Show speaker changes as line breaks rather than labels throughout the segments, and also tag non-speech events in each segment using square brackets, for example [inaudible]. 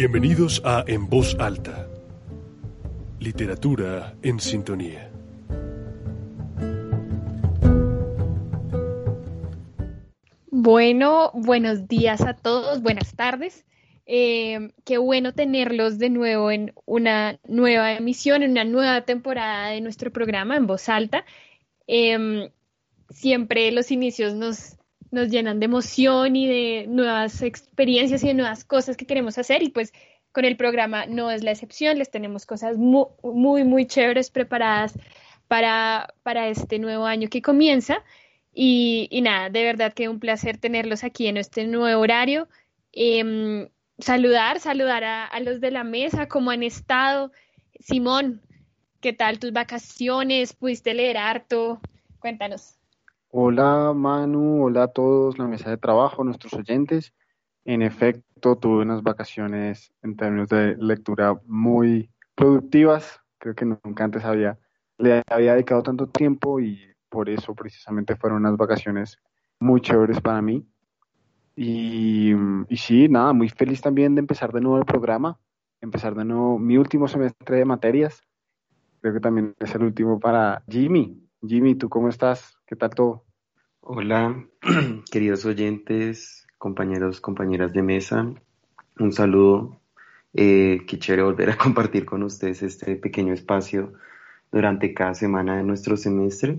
Bienvenidos a En Voz Alta. Literatura en sintonía.
Bueno, buenos días a todos, buenas tardes. Eh, qué bueno tenerlos de nuevo en una nueva emisión, en una nueva temporada de nuestro programa en voz alta. Em, siempre los inicios nos, nos llenan de emoción y de nuevas experiencias y de nuevas cosas que queremos hacer y pues con el programa no es la excepción, les tenemos cosas muy, muy, muy chéveres preparadas para, para este nuevo año que comienza. Y, nada, de verdad que un placer tenerlos aquí en este nuevo horario. Em, saludar, saludar a, a, los de la mesa, cómo han estado. Simón, ¿qué tal tus vacaciones? ¿Pudiste leer harto? Cuéntanos.
Hola Manu, hola a todos, la mesa de trabajo, nuestros oyentes. En efecto, tuve unas vacaciones en términos de lectura muy productivas. Creo que nunca antes había, le había dedicado tanto tiempo y por eso precisamente fueron unas vacaciones muy chéveres para mí. Y, y sí, nada, muy feliz también de empezar de nuevo el programa, empezar de nuevo mi último semestre de materias. Creo que también es el último para Jimmy. Jimmy, ¿tú cómo estás? ¿Qué tal todo?
Hola, [clears throat] queridos oyentes, compañeros, compañeras de mesa. Un saludo. Eh, chévere volver a [laughs] compartir con ustedes este pequeño espacio durante cada semana de nuestro semestre.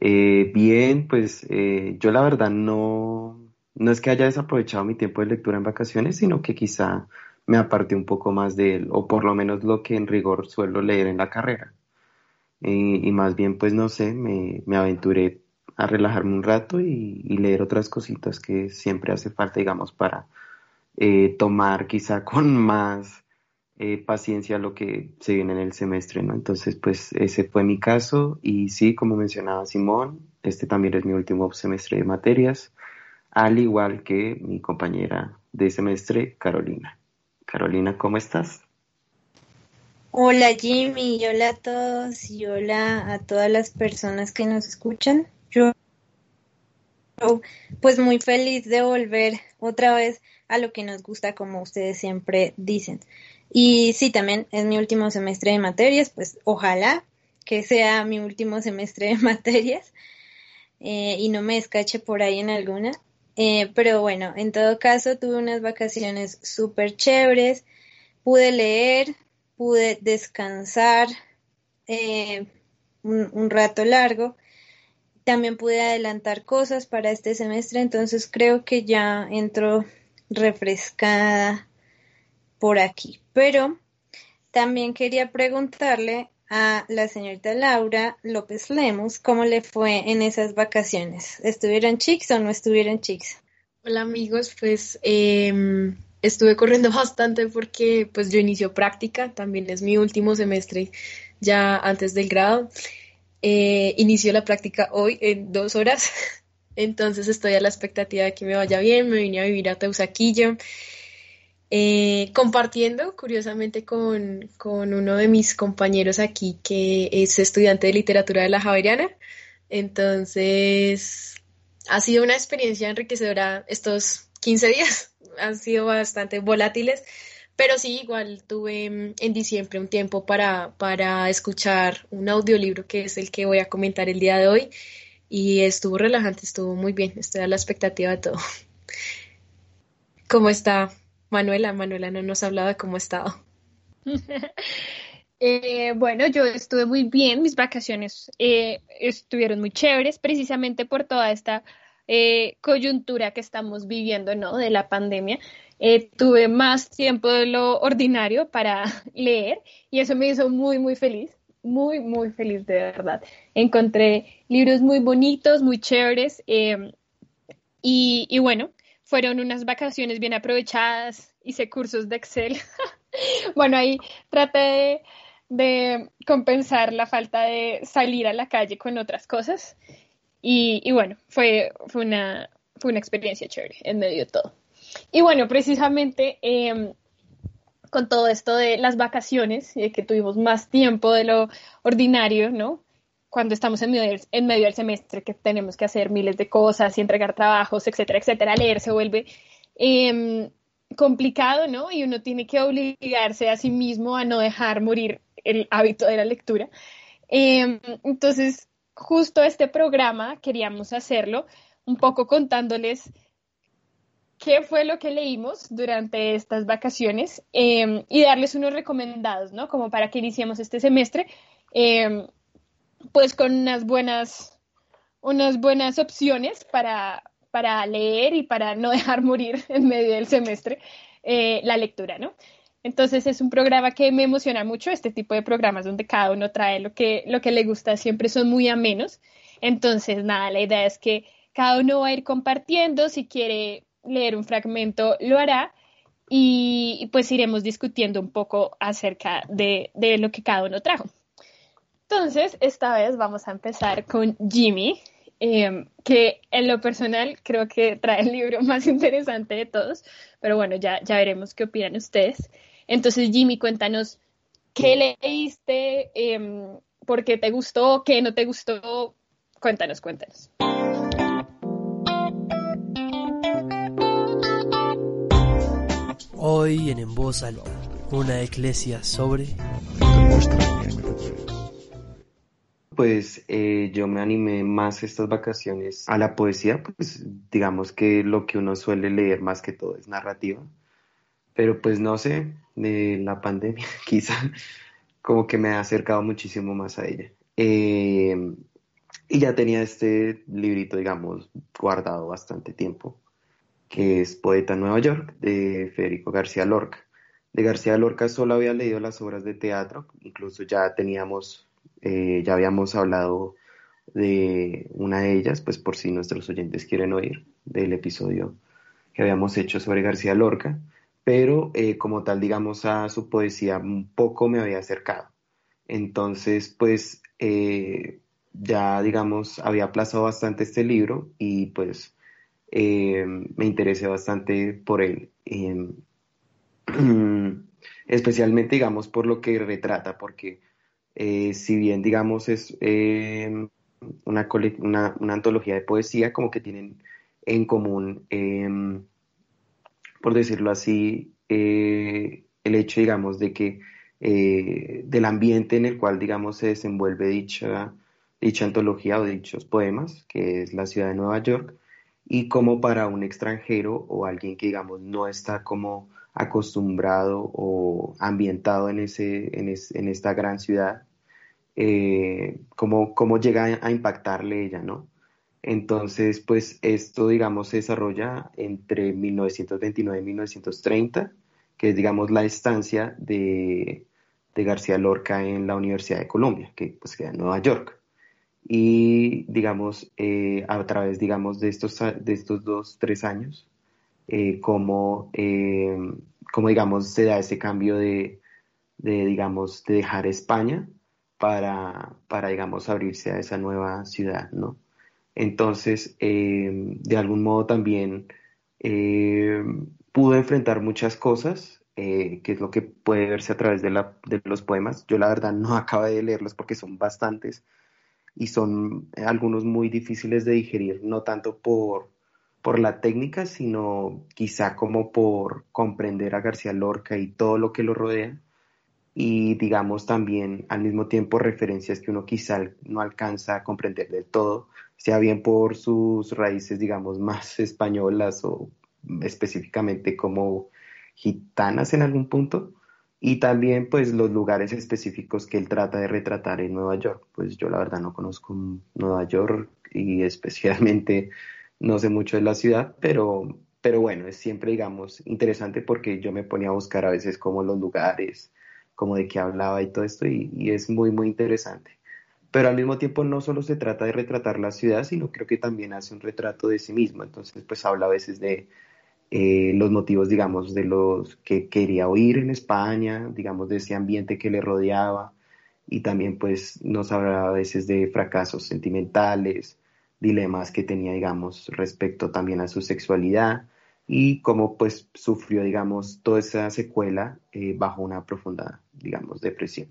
Eh, bien, pues eh, yo la verdad no, no es que haya desaprovechado mi tiempo de lectura en vacaciones, sino que quizá me aparté un poco más de él, o por lo menos lo que en rigor suelo leer en la carrera. Y más bien, pues no sé, me, me aventuré a relajarme un rato y, leer otras cositas que siempre hace falta, digamos, para eh, tomar quizá [laughs] con más eh, paciencia lo que se viene en el semestre, ¿no? Entonces, pues ese fue mi caso y sí, como mencionaba Simón, este también es mi último semestre de materias, al igual que mi compañera de semestre, Carolina. Carolina, ¿cómo estás?
Hola Jimmy, hola a todos y hola a todas las personas que nos escuchan. Yo, pues muy feliz de volver otra vez a lo que nos gusta, como ustedes siempre dicen. Y sí, también es mi último semestre de materias, pues ojalá que sea mi último semestre de [laughs] materias eh, y no me escache por ahí en alguna. Eh, pero bueno, en todo caso tuve unas vacaciones súper chéveres, pude leer, pude descansar eh, un, rato largo también pude adelantar cosas para este semestre, entonces creo que ya entro refrescada por aquí. Pero también quería preguntarle a la señorita Laura López Lemos cómo le fue en esas vacaciones. ¿Estuvieron chics o no estuvieron chics?
Hola amigos, pues em, estuve corriendo [laughs] bastante porque pues yo inicio práctica, también es mi último semestre ya antes del grado. Eh, inicio la práctica hoy en dos horas, [laughs] entonces estoy a la expectativa de que me vaya bien. Me vine a vivir a Teusaquillo, eh, compartiendo curiosamente con, uno de mis compañeros aquí que es estudiante de literatura de la Javeriana. Entonces, ha sido una experiencia enriquecedora estos 15 días, han sido bastante volátiles pero sí, igual tuve mm, en diciembre un tiempo para, para escuchar un audiolibro que es el que voy a comentar el día de hoy y estuvo relajante, estuvo muy bien, estoy a la expectativa de todo. [laughs] ¿Cómo está Manuela? Manuela no nos ha hablado de cómo ha estado. [laughs]
Eh, bueno, yo estuve muy bien, mis vacaciones eh, estuvieron muy chéveres, precisamente por toda esta eh, coyuntura que estamos viviendo, ¿no? De la pandemia. Eh, tuve más tiempo de lo ordinario para [laughs] leer y eso me hizo muy, muy feliz, muy, muy feliz de verdad. Encontré libros muy bonitos, muy chéveres em, y, bueno, fueron unas vacaciones bien aprovechadas, hice cursos de Excel. [laughs] bueno, ahí traté de, compensar la falta de salir a la calle con otras cosas y, bueno, fue, fue, una, fue una experiencia chévere en medio de todo. Y bueno, precisamente em, con todo esto de las vacaciones, y que tuvimos más tiempo de lo ordinario, ¿no? Cuando estamos en medio, del, en medio del semestre, que tenemos que hacer miles de cosas y entregar trabajos, etcétera, etcétera, leer se vuelve, em, complicado, ¿no? Y uno tiene que obligarse a sí mismo a no dejar morir el hábito de la lectura. Em, entonces, justo este programa queríamos hacerlo un poco contándoles qué fue lo que leímos durante estas vacaciones em, y darles unos recomendados, ¿no? Como para que iniciemos este semestre, em, pues con unas buenas, unas buenas opciones para, para leer y para no [laughs] dejar morir en medio del semestre eh, la lectura, ¿no? Entonces es un programa que me emociona mucho, este tipo de programas donde cada uno trae lo que, lo que le gusta, siempre son muy amenos. Entonces, nada, la idea es que cada uno va a ir compartiendo, si quiere leer un fragmento, lo hará y pues iremos discutiendo un poco acerca de, lo que cada uno trajo. Entonces, esta vez vamos a empezar con Jimmy, em, que en lo personal creo que trae el libro [laughs] más interesante de todos, pero bueno, ya, ya veremos qué opinan ustedes. Entonces, Jimmy, cuéntanos qué leíste, em, por qué te gustó, qué no te gustó. Cuéntanos, cuéntanos.
Hoy en En Voz Alta, una eclesia sobre...
Pues eh, yo me animé más estas vacaciones a la poesía, pues digamos que lo que uno suele leer más que todo es narrativa, pero pues no sé, de la pandemia [laughs] quizá como que me ha acercado muchísimo más a ella. Eh, y ya tenía este librito, digamos, guardado bastante tiempo que es Poeta en Nueva York, de Federico García Lorca. De García Lorca solo había leído las obras de teatro, incluso ya teníamos, eh, ya habíamos hablado de una de ellas, pues por si nuestros oyentes quieren oír, del episodio que habíamos hecho sobre García Lorca, pero eh, como tal, digamos, a su poesía un poco me había acercado. Entonces, pues eh, ya, digamos, había aplazado bastante este libro y pues eh, me interesé bastante por él. [clears throat] Especialmente, digamos, por lo que retrata, porque si bien, digamos, es una, una, antología de poesía, como que tienen en común, por decirlo así, el hecho, digamos, de que del ambiente en el cual, digamos, se desenvuelve dicha, dicha antología o dichos poemas, que es la ciudad de Nueva York, y como para un extranjero o alguien que digamos no está como acostumbrado o ambientado en, ese, en, en esta gran ciudad, eh, cómo, llega a, impactarle ella, ¿no? Entonces, pues esto, digamos, se desarrolla entre 1929 y 1930, que es, digamos, la estancia de, García Lorca en la Universidad de Colombia, que pues queda en Nueva York. Y digamos eh, a través digamos de estos de estos dos tres años eh, como, eh, digamos se da ese cambio de, de, digamos de dejar España para para digamos abrirse a esa nueva ciudad no entonces de algún modo también pudo enfrentar muchas cosas que es lo que puede verse a través de, la, de los poemas. Yo la verdad no [laughs] acabo de leerlos porque son bastantes y son algunos muy difíciles de digerir, no tanto por, por la técnica, sino quizá como por comprender a García Lorca y todo lo que lo rodea y digamos también al mismo tiempo referencias que uno quizá no alcanza a comprender del todo, sea bien por sus raíces digamos más españolas o específicamente como gitanas en algún punto, y también pues los lugares específicos que él trata de retratar en Nueva York. Pues yo la verdad no conozco Nueva York y especialmente no sé mucho de la ciudad, pero, pero bueno, es siempre digamos interesante porque yo me ponía a buscar a veces como los lugares, como de qué hablaba y todo esto y, y es muy muy interesante. Pero al mismo tiempo no solo se trata de retratar la ciudad, sino creo que también hace un retrato de sí mismo. Entonces pues habla a veces de eh, los motivos, digamos, de los que quería oír en España, digamos, de ese ambiente que le rodeaba, y también pues nos hablaba a veces de fracasos sentimentales, dilemas que tenía, digamos, respecto también a su sexualidad y cómo pues sufrió, digamos, toda esa secuela eh, bajo una profunda, digamos, depresión.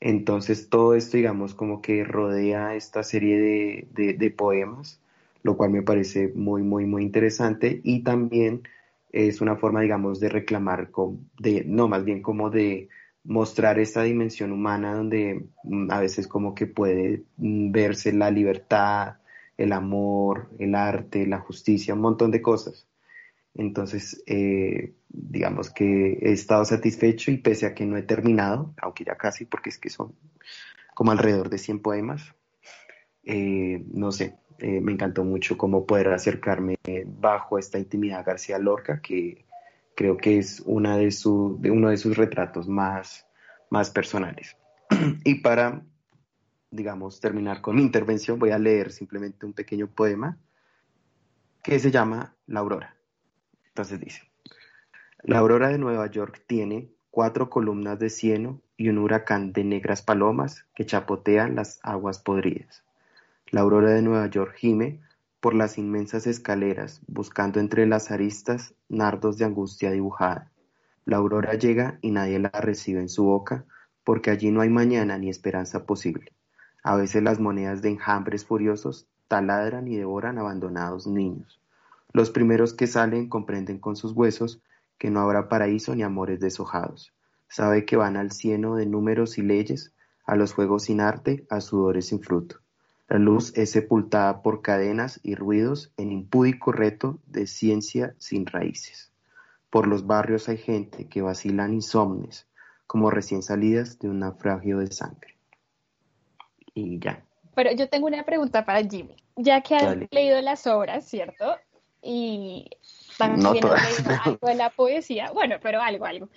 Entonces todo esto, digamos, como que rodea esta serie de poemas lo cual me parece muy, muy, muy interesante. Y también es una forma, digamos, de reclamar, de, no, más bien como de mostrar esta dimensión humana donde mm, a veces como que puede mm, verse la libertad, el amor, el arte, la justicia, un montón de cosas. Entonces, eh, digamos que he estado satisfecho y pese a que no he terminado, aunque ya casi, porque es que son como alrededor de 100 poemas, eh, no sé, eh, me encantó mucho cómo poder acercarme bajo esta intimidad García Lorca, que creo que es una de, su, uno de sus retratos más, más personales. [clears throat] y para, digamos, terminar con mi intervención, voy a leer simplemente un pequeño poema que se llama La Aurora. Entonces dice, la aurora de Nueva York tiene cuatro columnas de cieno y un huracán de negras palomas que chapotean las aguas podridas. La aurora de Nueva York gime por las inmensas escaleras, buscando entre las aristas nardos de angustia dibujada. La aurora llega y nadie la recibe en su boca, porque allí no hay mañana ni esperanza posible. A veces las monedas de enjambres furiosos taladran y devoran abandonados niños. Los primeros que salen comprenden con sus huesos que no habrá paraíso ni amores deshojados. Sabe que van al cieno de números y leyes, a los juegos sin arte, a sudores sin fruto. La luz es sepultada por cadenas y ruidos en impúdico reto de ciencia sin raíces. Por los barrios hay gente que vacilan insomnes, como recién salidas de un naufragio de sangre. Y ya.
Pero yo tengo una pregunta para Jimmy. Ya que has leído las obras, ¿cierto? Y también [laughs] algo de la poesía. Bueno, pero algo, algo.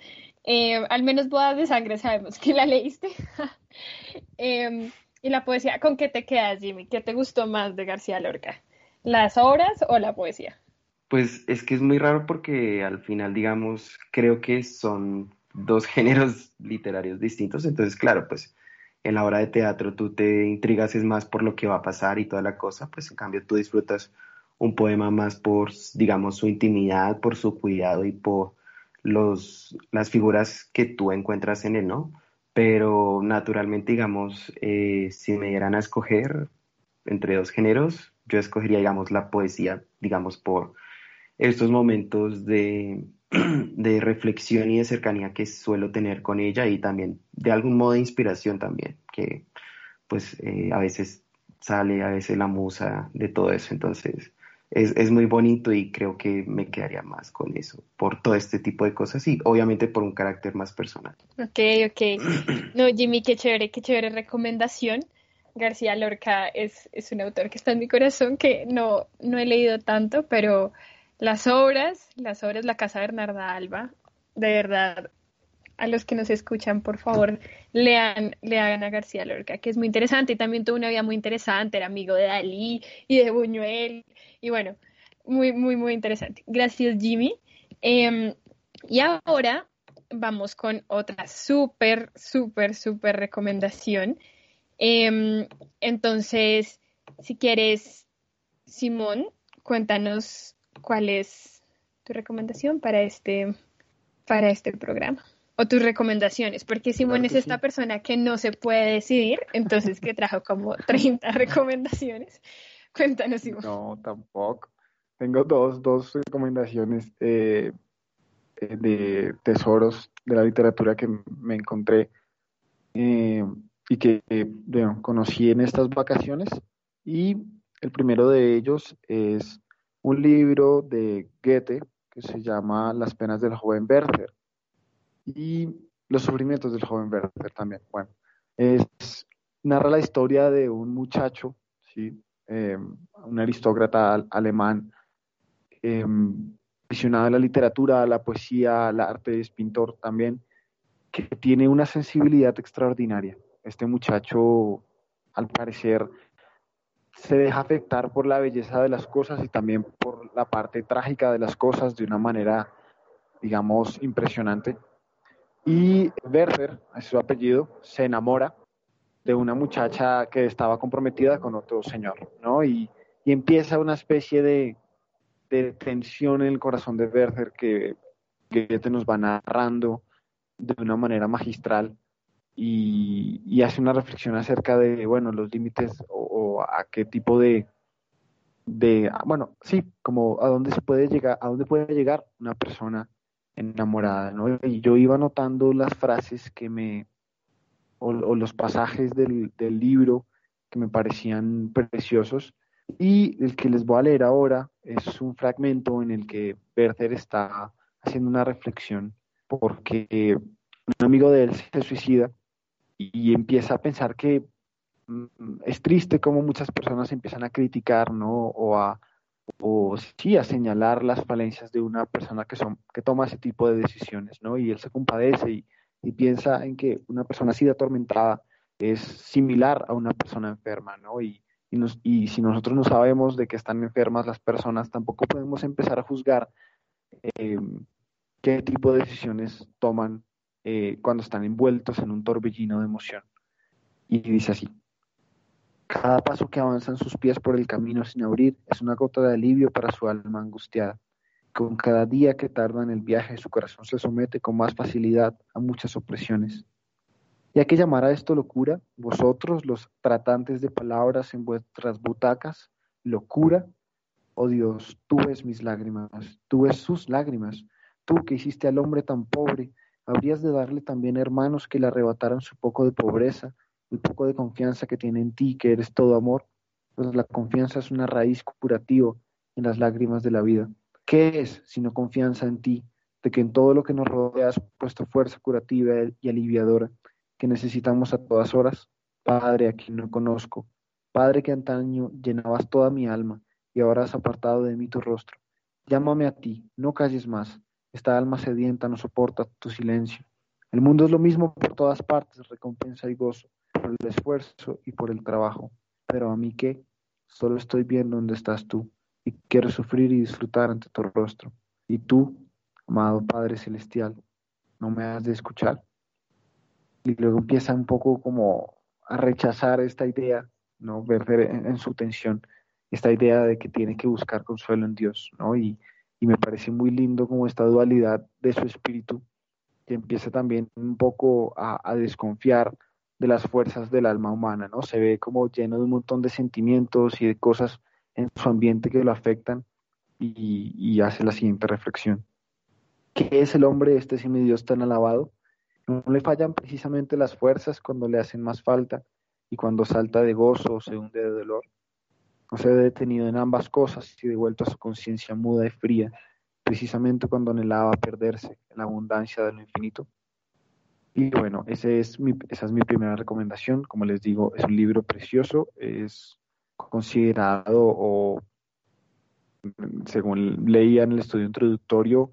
Eh, al menos Bodas de Sangre sabemos que la leíste. [laughs] eh, y la poesía, ¿con qué te quedas, Jimmy? ¿Qué te gustó más de García Lorca? ¿Las obras o la poesía?
Pues es que es muy raro porque al final, digamos, creo que son dos [laughs] géneros literarios distintos. Entonces, claro, pues en la obra de teatro tú te intrigas es más por lo que va a pasar y toda la cosa, pues en cambio tú disfrutas un poema más por, digamos, su intimidad, por su cuidado y por los, las figuras que tú encuentras en él, ¿no? pero naturalmente, digamos, eh, si me dieran a escoger entre dos géneros, yo escogería, digamos, la poesía, digamos, por estos momentos de, [clears throat] de reflexión y de cercanía que suelo tener con ella y también de algún modo de inspiración también, que pues eh, a veces sale, a veces la musa de todo eso, entonces es, es, muy bonito y creo que me quedaría más con eso, por todo este tipo de cosas y obviamente por un carácter más personal.
Ok, ok. [clears throat] No, Jimmy, qué chévere, qué chévere recomendación. García Lorca es, es un autor que está en mi corazón, que no, no he leído tanto, pero las obras, las obras La Casa Bernarda Alba, de verdad, a los que nos escuchan, por favor, lean, lean a García Lorca, que es muy interesante y también tuvo una vida muy interesante, era amigo de Dalí y de Buñuel y bueno, muy, muy, muy interesante. Gracias, Jimmy. Em, y ahora vamos con otra súper, súper, súper recomendación. Em, entonces, si quieres, Simón, cuéntanos cuál es tu recomendación para este, para este programa o tus recomendaciones, porque Simón es esta persona que no se puede decidir, entonces que trajo como [laughs] 30 recomendaciones. Cuéntanos, Simón.
No, tampoco. Tengo dos, dos recomendaciones eh, eh, de tesoros de la literatura que me encontré eh, y que conocí en estas vacaciones. Y el primero de ellos es un libro de Goethe que se llama Las penas del joven Werther y los sufrimientos del joven Werther también. Bueno, es, narra la historia de un muchacho, ¿sí? Eh, un aristócrata alemán, eh, aficionado a la literatura, a la poesía, al arte, es pintor también, que tiene una sensibilidad extraordinaria. Este muchacho, al parecer, se deja afectar por la belleza de las cosas y también por la parte trágica de las cosas de una manera, digamos, impresionante. Y Werther, es su apellido, se enamora de una muchacha que estaba comprometida con otro señor, ¿no? Y, empieza una especie de, tensión en el corazón de Werther que, te nos va narrando de una manera magistral y, hace una reflexión acerca de, bueno, los límites o, a qué tipo de, de, ah, bueno, sí, como a dónde se puede llegar, a dónde puede llegar una persona enamorada, ¿no? Y yo iba notando las frases que me, o, los pasajes del, libro que me parecían preciosos. Y el que les voy a leer ahora es un fragmento en el que Werther está haciendo una reflexión porque un amigo de él se suicida y empieza a pensar que mm, es triste como muchas personas empiezan a criticar, ¿no? O a, o sí, a señalar las falencias de una persona que, son, que toma ese tipo de decisiones, ¿no? Y él se compadece y, piensa en que una persona así de atormentada es similar a una persona enferma, ¿no? Y, y, nos, y si nosotros no sabemos de que están enfermas las personas, tampoco podemos empezar a juzgar eh, qué tipo de decisiones toman eh, cuando están envueltos en un torbellino de emoción. Y dice así, cada paso que avanzan sus pies por el camino sin abrir es una gota de alivio para su alma angustiada. Con cada día que tarda en el viaje, su corazón se somete con más facilidad a muchas opresiones. Y hay que llamar a esto locura, vosotros, los tratantes de palabras en vuestras butacas, locura. Oh Dios, tú ves mis lágrimas, tú ves sus lágrimas, tú que hiciste al hombre tan pobre, habrías de darle también hermanos que le arrebataran su poco de pobreza, el poco de confianza que tiene en ti, que eres todo amor, pues la confianza es una raíz curativa en las lágrimas de la vida. ¿Qué es sino confianza en ti, de que en todo lo que nos rodea has puesto fuerza curativa y aliviadora, que necesitamos a todas horas? Padre a quien no conozco, Padre que antaño llenabas toda mi alma y ahora has apartado de mí tu rostro. Llámame a ti, no calles más, esta alma sedienta no soporta tu silencio. El mundo es lo mismo por todas partes, recompensa y gozo, por el esfuerzo y por el trabajo. Pero a mí qué, solo estoy viendo dónde estás tú y quiero sufrir y disfrutar ante tu rostro. Y tú, amado Padre Celestial, no me has de escuchar. Y luego empieza un poco como a rechazar esta idea, ¿no? Ver en, su tensión esta idea de que tiene que buscar consuelo en Dios, ¿no? Y, y me parece muy lindo como esta dualidad de su espíritu, que empieza también un poco a, desconfiar de las fuerzas del alma humana, ¿no? Se ve como lleno de un montón de sentimientos y de cosas en su ambiente que lo afectan y, hace la siguiente reflexión. ¿Qué es el hombre este mi Dios tan alabado? No le fallan precisamente las fuerzas cuando le hacen más falta y cuando salta de gozo o se hunde de dolor no se ve detenido en ambas cosas y devuelto a su conciencia muda y fría, precisamente cuando anhelaba perderse en la abundancia de lo infinito. Y bueno, ese es mi, esa es mi primera recomendación. Como les digo, es un libro precioso, es considerado o, según leía en el estudio introductorio,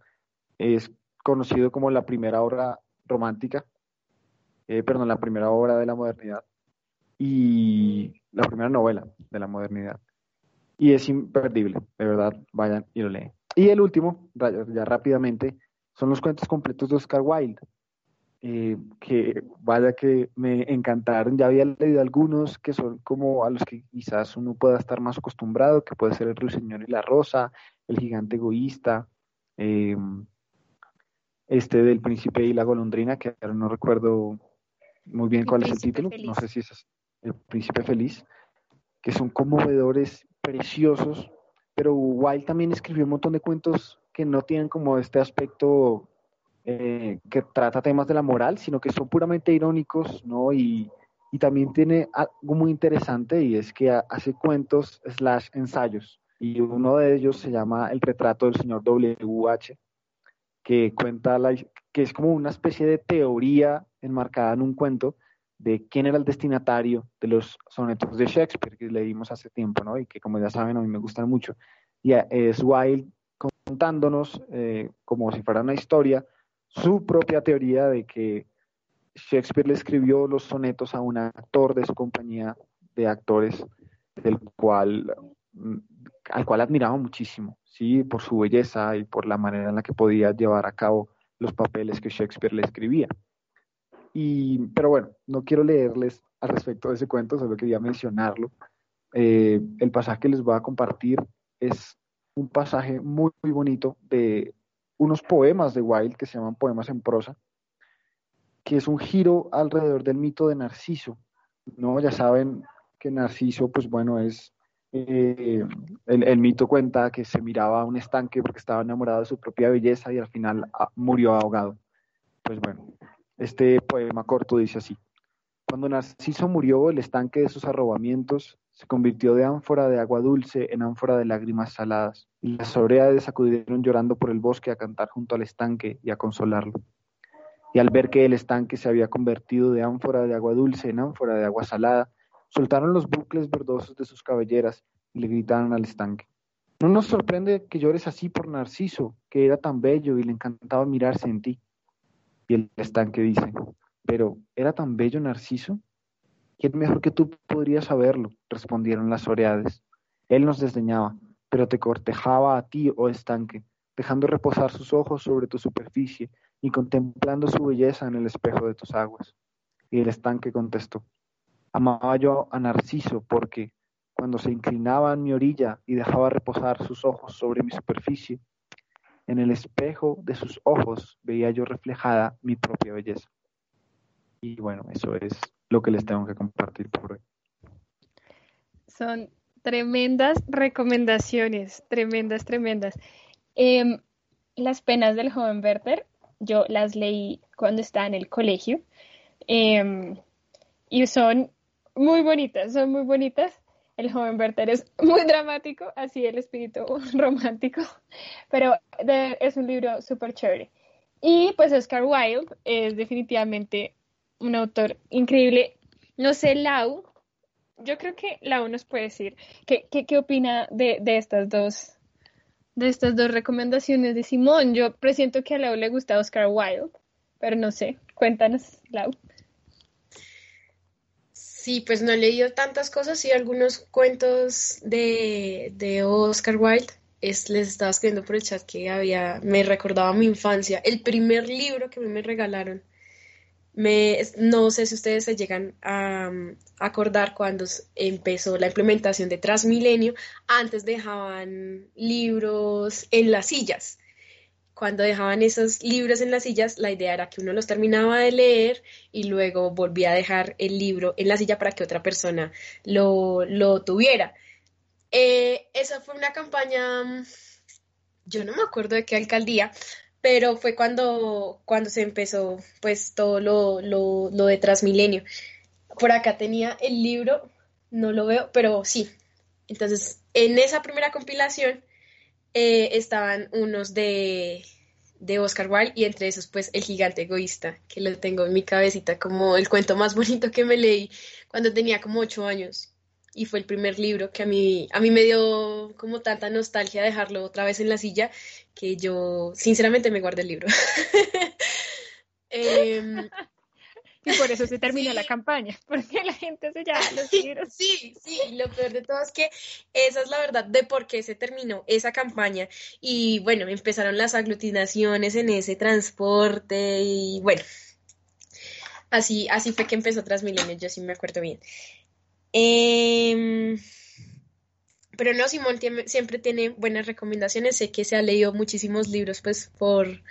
es conocido como la primera obra romántica, eh, perdón, la primera obra de la modernidad y la primera novela de la modernidad. Y es imperdible, de verdad, vayan y lo leen. Y el último, ya rápidamente, son los cuentos completos de Oscar Wilde, eh, que vaya que me encantaron. Ya había leído algunos que son como a los que quizás uno pueda estar más acostumbrado, que puede ser El Ruiseñor y la Rosa, El Gigante Egoísta, eh, este del Príncipe y la Golondrina, que ahora no recuerdo muy bien cuál es el título, no sé si es El Príncipe Feliz que son conmovedores, preciosos, pero Wilde también escribió un montón de cuentos que no tienen como este aspecto eh, que trata temas de la moral, sino que son puramente irónicos, ¿no? Y, y también tiene algo muy interesante y es que hace cuentos slash ensayos. Y uno de ellos se llama El retrato del señor W.H., que cuenta la, que es como una especie de teoría enmarcada en un cuento de quién era el destinatario de los sonetos de Shakespeare que leímos hace tiempo, ¿no? Y que como ya saben a mí me gustan mucho. Y es Wilde contándonos, eh, como si fuera una historia, su propia teoría de que Shakespeare le escribió los sonetos a un actor de su compañía de actores, del cual, mm, al cual admiraba muchísimo, ¿sí? Por su belleza y por la manera en la que podía llevar a cabo los papeles que Shakespeare le escribía. Y, pero bueno, no quiero leerles al respecto de ese cuento, solo quería mencionarlo. Eh, el pasaje que les voy a compartir es un pasaje muy, muy bonito de unos poemas de Wilde que se llaman poemas en prosa, que es un giro alrededor del mito de Narciso. ¿no? Ya saben que Narciso, pues bueno, es eh, el, mito cuenta que se miraba a un estanque porque estaba enamorado de su propia belleza y al final ah, murió ahogado. Pues bueno, este poema corto dice así. Cuando Narciso murió, el estanque de sus arrobamientos se convirtió de ánfora de agua dulce en ánfora de lágrimas saladas, y las oreades acudieron llorando por el bosque a cantar junto al estanque y a consolarlo. Y al ver que el estanque se había convertido de ánfora de agua dulce en ánfora de agua salada, soltaron los bucles verdosos de sus cabelleras y le gritaron al estanque. No nos sorprende que llores así por Narciso, que era tan bello y le encantaba mirarse en ti. Y el estanque dice, pero ¿era tan bello Narciso? ¿Quién mejor que tú podría saberlo? respondieron las oreades. Él nos desdeñaba, pero te cortejaba a ti, oh estanque, dejando reposar sus ojos sobre tu superficie y contemplando su belleza en el espejo de tus aguas. Y el estanque contestó, amaba yo a Narciso porque, cuando se inclinaba en mi orilla y dejaba reposar sus ojos sobre mi superficie, en el espejo de sus ojos veía yo reflejada mi propia belleza. Y bueno, eso es lo que les tengo que compartir por hoy.
Son tremendas recomendaciones, tremendas, tremendas. Em, las penas del joven Werther, yo las leí cuando estaba en el colegio em, y son muy bonitas, son muy bonitas. El joven Werther es muy dramático, así el espíritu [laughs] romántico, pero es un libro súper chévere. Y pues Oscar Wilde es definitivamente un autor increíble. No sé, Lau, yo creo que Lau nos puede decir qué, qué, opina de, estas dos de estas dos recomendaciones de Simón. Yo presiento que a Lau le gusta Oscar Wilde, pero no sé, cuéntanos, Lau.
Sí, pues no he leído tantas cosas y algunos cuentos de, de Oscar Wilde. Es, les estaba escribiendo por el chat que había, me recordaba mi infancia. El primer libro que me regalaron me, no sé si ustedes se llegan a, acordar cuando empezó la implementación de Transmilenio, antes dejaban libros en las sillas. Cuando dejaban esos libros en las sillas, la idea era que uno los terminaba de leer y luego volvía a dejar el libro en la silla para que otra persona lo, lo tuviera. Eh, esa fue una campaña, yo no me acuerdo de qué alcaldía, pero fue cuando, cuando se empezó pues todo lo, lo, lo de Transmilenio. Por acá tenía el libro, no lo veo, pero sí. Entonces, en esa primera compilación eh, estaban unos de, de Oscar Wilde y entre esos pues El gigante egoísta, que lo tengo en mi cabecita como el cuento más [laughs] bonito que me leí cuando tenía como ocho años y fue el primer libro que a mí, a mí me dio como tanta nostalgia dejarlo otra vez en la silla que yo sinceramente me guardé el libro. [laughs]
Em, y por eso se terminó la campaña, [laughs] porque la gente se llama los libros.
Sí, sí, lo peor de todo es que esa es la verdad de por qué se terminó esa campaña. Y bueno, empezaron las aglutinaciones en ese transporte y bueno, así, así fue que empezó Transmilenio, yo sí me acuerdo bien. Em, pero no, Simón siempre tiene buenas recomendaciones. Sé que se ha leído muchísimos libros, pues, por,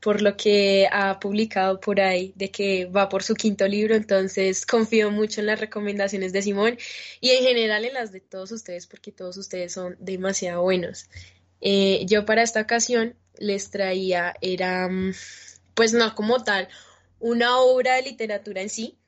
por lo que ha publicado por ahí, de que va por su quinto libro. Entonces, confío mucho en las recomendaciones de Simón y en general en las de todos ustedes, porque todos ustedes son demasiado buenos. Eh, yo para esta ocasión les traía, era, mm, pues, no como tal, una obra de literatura en sí,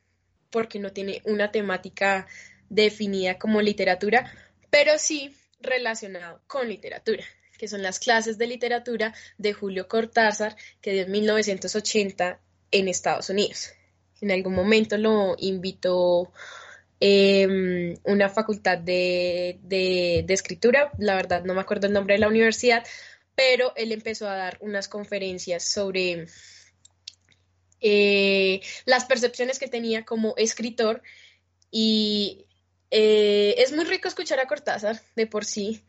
porque no tiene una temática definida como literatura, pero sí relacionado con literatura, que son las clases de literatura de Julio Cortázar, que dio en 1980 en Estados Unidos. En algún momento lo invitó em, una facultad de, de, escritura, la verdad no me acuerdo el nombre de la universidad, pero él empezó a dar unas conferencias sobre eh, las percepciones que tenía como escritor y eh, es muy rico escuchar a Cortázar de por sí.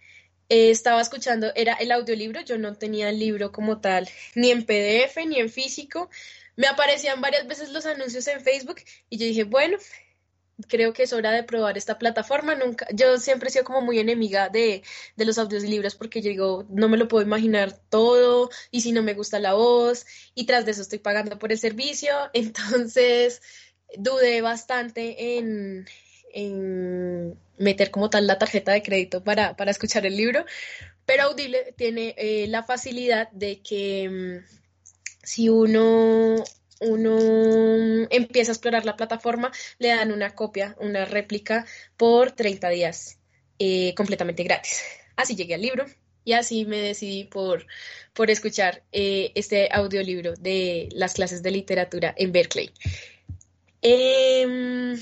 Eh, estaba escuchando, era el audiolibro, yo no tenía el libro como tal, ni en PDF ni en físico. Me aparecían varias veces los anuncios en Facebook y yo dije, bueno, creo que es hora de probar esta plataforma. Nunca, yo siempre he sido como muy enemiga de, de los audiolibros porque yo digo, no me lo puedo imaginar todo y si no me gusta la voz y tras de eso estoy pagando por el servicio. [laughs] Entonces dudé bastante en, en meter como tal la tarjeta de crédito para, para escuchar el libro, pero Audible tiene eh, la facilidad de que mm, si uno, uno empieza a explorar la plataforma, le dan una copia, una réplica por 30 días eh, completamente gratis. Así llegué al libro y así me decidí por, por escuchar eh, este audiolibro de las clases de literatura en Berkeley. Em,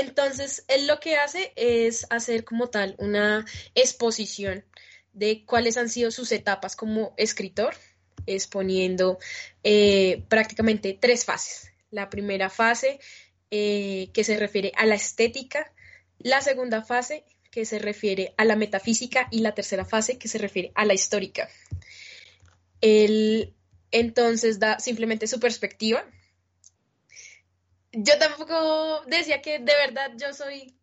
entonces, él lo que hace es hacer como tal una exposición de cuáles han sido sus etapas como escritor, exponiendo eh, prácticamente tres fases. La primera fase eh, que se refiere a la estética, la segunda fase que se refiere a la metafísica y la tercera fase que se refiere a la histórica. Él entonces da simplemente su perspectiva. Yo tampoco decía que de verdad yo soy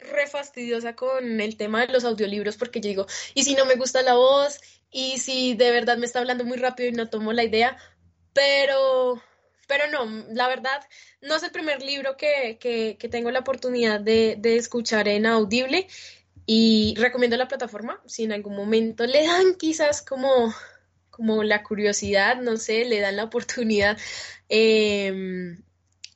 re fastidiosa con el tema de los audiolibros porque yo digo, ¿y si no me gusta la voz? ¿Y si de verdad me está hablando muy rápido y no tomo la idea? Pero, pero no, la verdad, no es el primer libro que, que, tengo la oportunidad de, de, escuchar en audible y recomiendo la plataforma. Si en algún momento le dan quizás como, como la curiosidad, no sé, le dan la oportunidad em,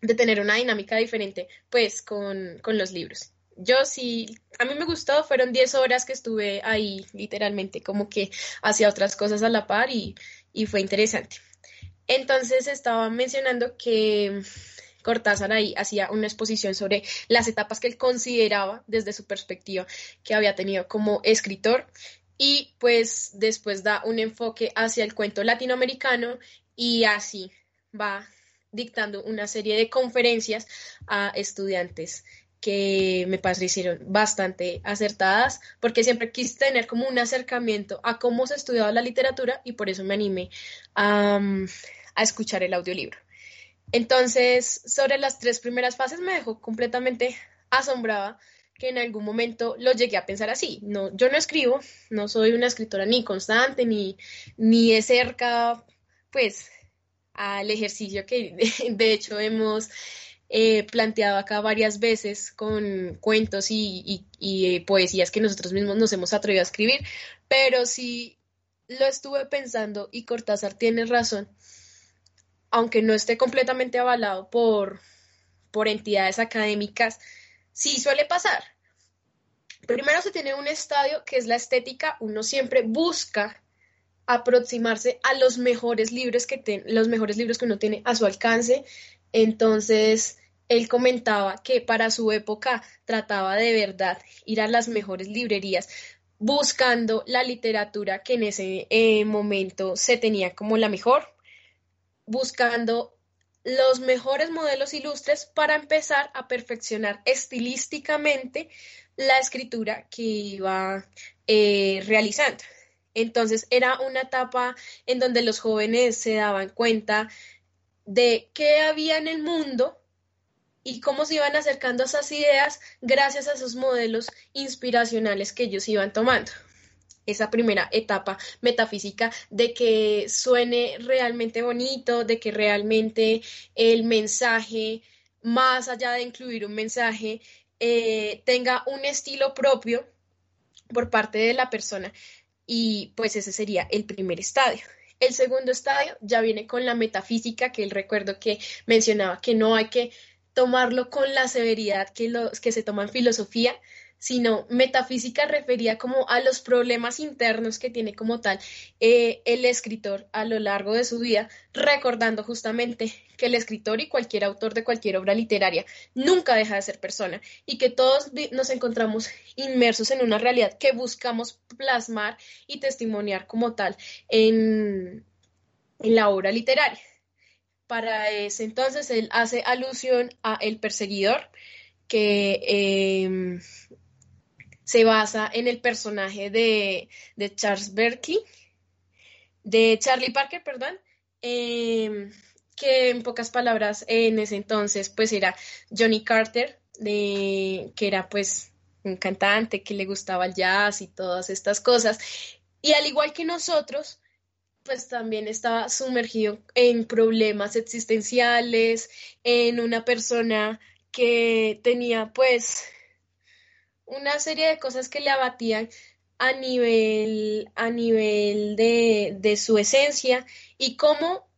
de tener una dinámica diferente, pues con, con los libros yo sí, a mí me gustó, fueron 10 horas que estuve ahí literalmente, como que hacía otras cosas a la par y, fue interesante. Entonces estaba mencionando que Cortázar ahí hacía una exposición sobre las etapas que él consideraba desde su perspectiva que había tenido como escritor y pues después da un enfoque hacia el cuento latinoamericano y así va dictando una serie de conferencias a estudiantes que me parecieron bastante acertadas, porque siempre quise tener como un acercamiento a cómo se estudiaba la literatura y por eso me animé a, escuchar el audiolibro. Entonces, sobre las tres primeras fases me dejó completamente asombrada que en algún momento lo llegué a pensar así. No, yo no escribo, no soy una escritora ni constante, ni, ni de cerca, pues, al ejercicio que [laughs] de hecho hemos eh, planteado acá varias veces con cuentos y, eh, poesías que nosotros mismos nos hemos atrevido a escribir, pero sí lo estuve pensando y Cortázar tiene razón, aunque no esté completamente avalado por, por entidades académicas, sí suele pasar. Primero se tiene un estadio que es la estética, uno siempre busca aproximarse a los mejores libros que los mejores libros que uno tiene a su alcance. Entonces, él comentaba que para su época trataba de verdad ir a las mejores librerías buscando la literatura que en ese eh, momento se tenía como la mejor, buscando los mejores modelos ilustres para empezar a perfeccionar estilísticamente la escritura que iba eh, realizando. Entonces era una etapa en donde los jóvenes se daban cuenta de qué había en el mundo y cómo se iban acercando a esas ideas gracias a esos modelos inspiracionales que ellos iban tomando. Esa primera etapa metafísica de que suene realmente bonito, de que realmente el mensaje, más allá de incluir un mensaje, eh, tenga un estilo propio por parte de la persona. Y pues ese sería el primer estadio. El segundo estadio ya viene con la metafísica, que el recuerdo que mencionaba que no hay que tomarlo con la severidad que, los, que se toma en filosofía, sino metafísica refería como a los problemas internos que tiene como tal eh, el escritor a lo largo de su vida, recordando justamente que el escritor y cualquier autor de cualquier obra literaria nunca deja de ser persona y que todos nos encontramos inmersos en una realidad que buscamos plasmar y testimoniar como tal en, en la obra literaria. Para ese entonces él hace alusión a El Perseguidor, que em, se basa en el personaje de, Charles Berkeley, de Charlie Parker, perdón, em, que en pocas palabras en ese entonces pues era Johnny Carter, de, que era pues un cantante que le gustaba el jazz y todas estas cosas. Y al igual que nosotros, pues también estaba sumergido en problemas existenciales, en una persona que tenía pues una serie de cosas que le abatían a nivel, a nivel de, de su esencia y cómo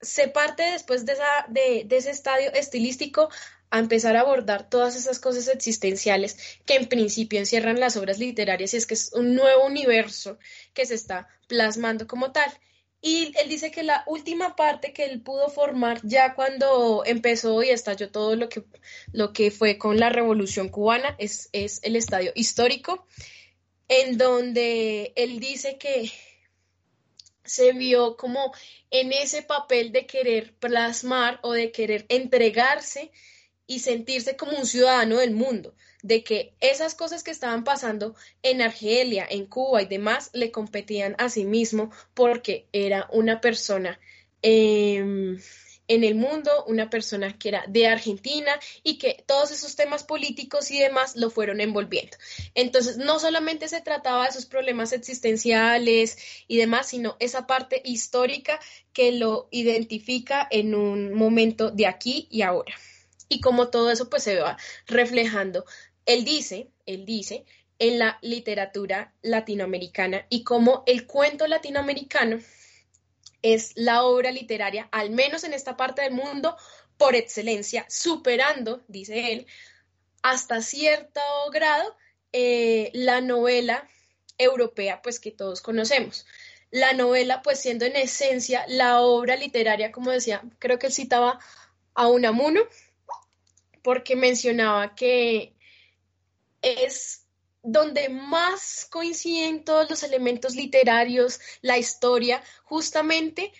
se parte después de, esa, de, de, ese estadio estilístico a empezar a abordar todas esas cosas existenciales que en principio encierran las obras literarias y es que es un nuevo universo que se está plasmando como tal. Y él dice que la última parte que él pudo formar ya cuando empezó y estalló todo lo que, lo que fue con la revolución cubana es, es el estadio histórico, en donde él dice que se vio como en ese papel de querer plasmar o de querer entregarse y sentirse como un ciudadano del mundo, de que esas cosas que estaban pasando en Argelia, en Cuba y demás le competían a sí mismo porque era una persona eh, en el mundo, una persona que era de Argentina y que todos esos temas políticos y demás lo fueron envolviendo. Entonces, no solamente se trataba de esos problemas existenciales y demás, sino esa parte histórica que lo identifica en un momento de aquí y ahora y como todo eso pues se va reflejando. Él dice, él dice, en la literatura latinoamericana y como el cuento latinoamericano es la obra literaria, al menos en esta parte del mundo, por excelencia, superando, dice él, hasta cierto grado eh, la novela europea, pues que todos conocemos. La novela, pues siendo en esencia la obra literaria, como decía, creo que él citaba a Unamuno, porque mencionaba que es donde más coinciden todos los elementos literarios, la historia, justamente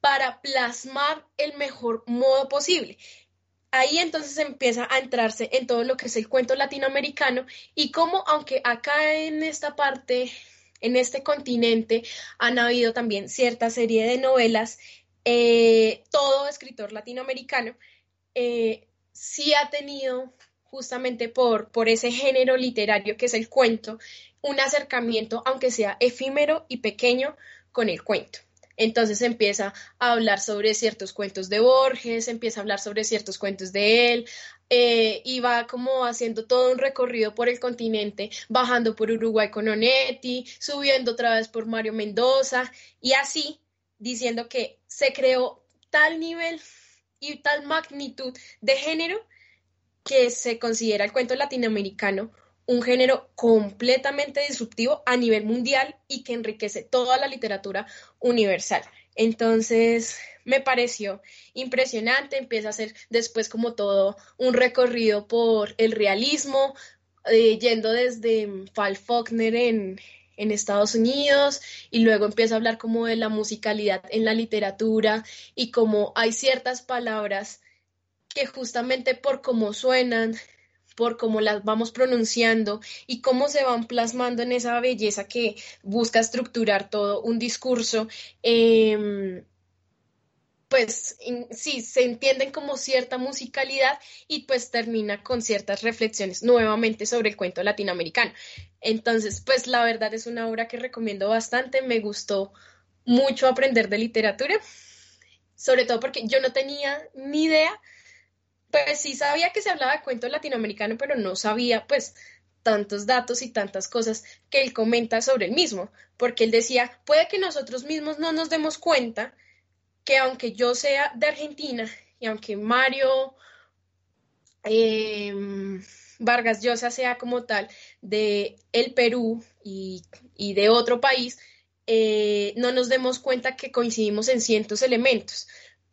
para plasmar el mejor modo posible. Ahí entonces empieza a entrarse en todo lo que es el cuento latinoamericano y cómo, aunque acá en esta parte, en este continente, han habido también cierta serie de novelas, eh, todo escritor latinoamericano eh, sí ha tenido, justamente por, por ese género literario que es el cuento, un acercamiento, aunque sea efímero y pequeño, con el cuento. Entonces empieza a hablar sobre ciertos cuentos de Borges, empieza a hablar sobre ciertos cuentos de él, eh, y va como haciendo todo un recorrido por el continente, bajando por Uruguay con Onetti, subiendo otra vez por Mario Mendoza, y así diciendo que se creó tal nivel y tal magnitud de género que se considera el cuento latinoamericano un género completamente disruptivo a nivel mundial y que enriquece toda la literatura universal. Entonces, me pareció impresionante, empieza a ser después como todo un recorrido por el realismo, eh, yendo desde Fall Faulkner en, en Estados Unidos y luego empieza a hablar como de la musicalidad en la literatura y como hay ciertas palabras justamente por cómo suenan, por cómo las vamos pronunciando y cómo se van plasmando en esa belleza que busca estructurar todo un discurso, eh, pues sí, se entienden como cierta musicalidad y pues termina con ciertas reflexiones nuevamente sobre el cuento latinoamericano. Entonces, pues la verdad es una obra que recomiendo bastante, me gustó mucho aprender de literatura, sobre todo porque yo no tenía ni idea, pues sí sabía que se hablaba de cuento latinoamericano, pero no sabía pues tantos datos y tantas cosas que él comenta sobre el mismo, porque él decía, puede que nosotros mismos no nos demos cuenta, que aunque yo sea de Argentina y aunque Mario em, Vargas Llosa sea como tal de el Perú y, de otro país, eh, no nos demos cuenta que coincidimos en cientos elementos.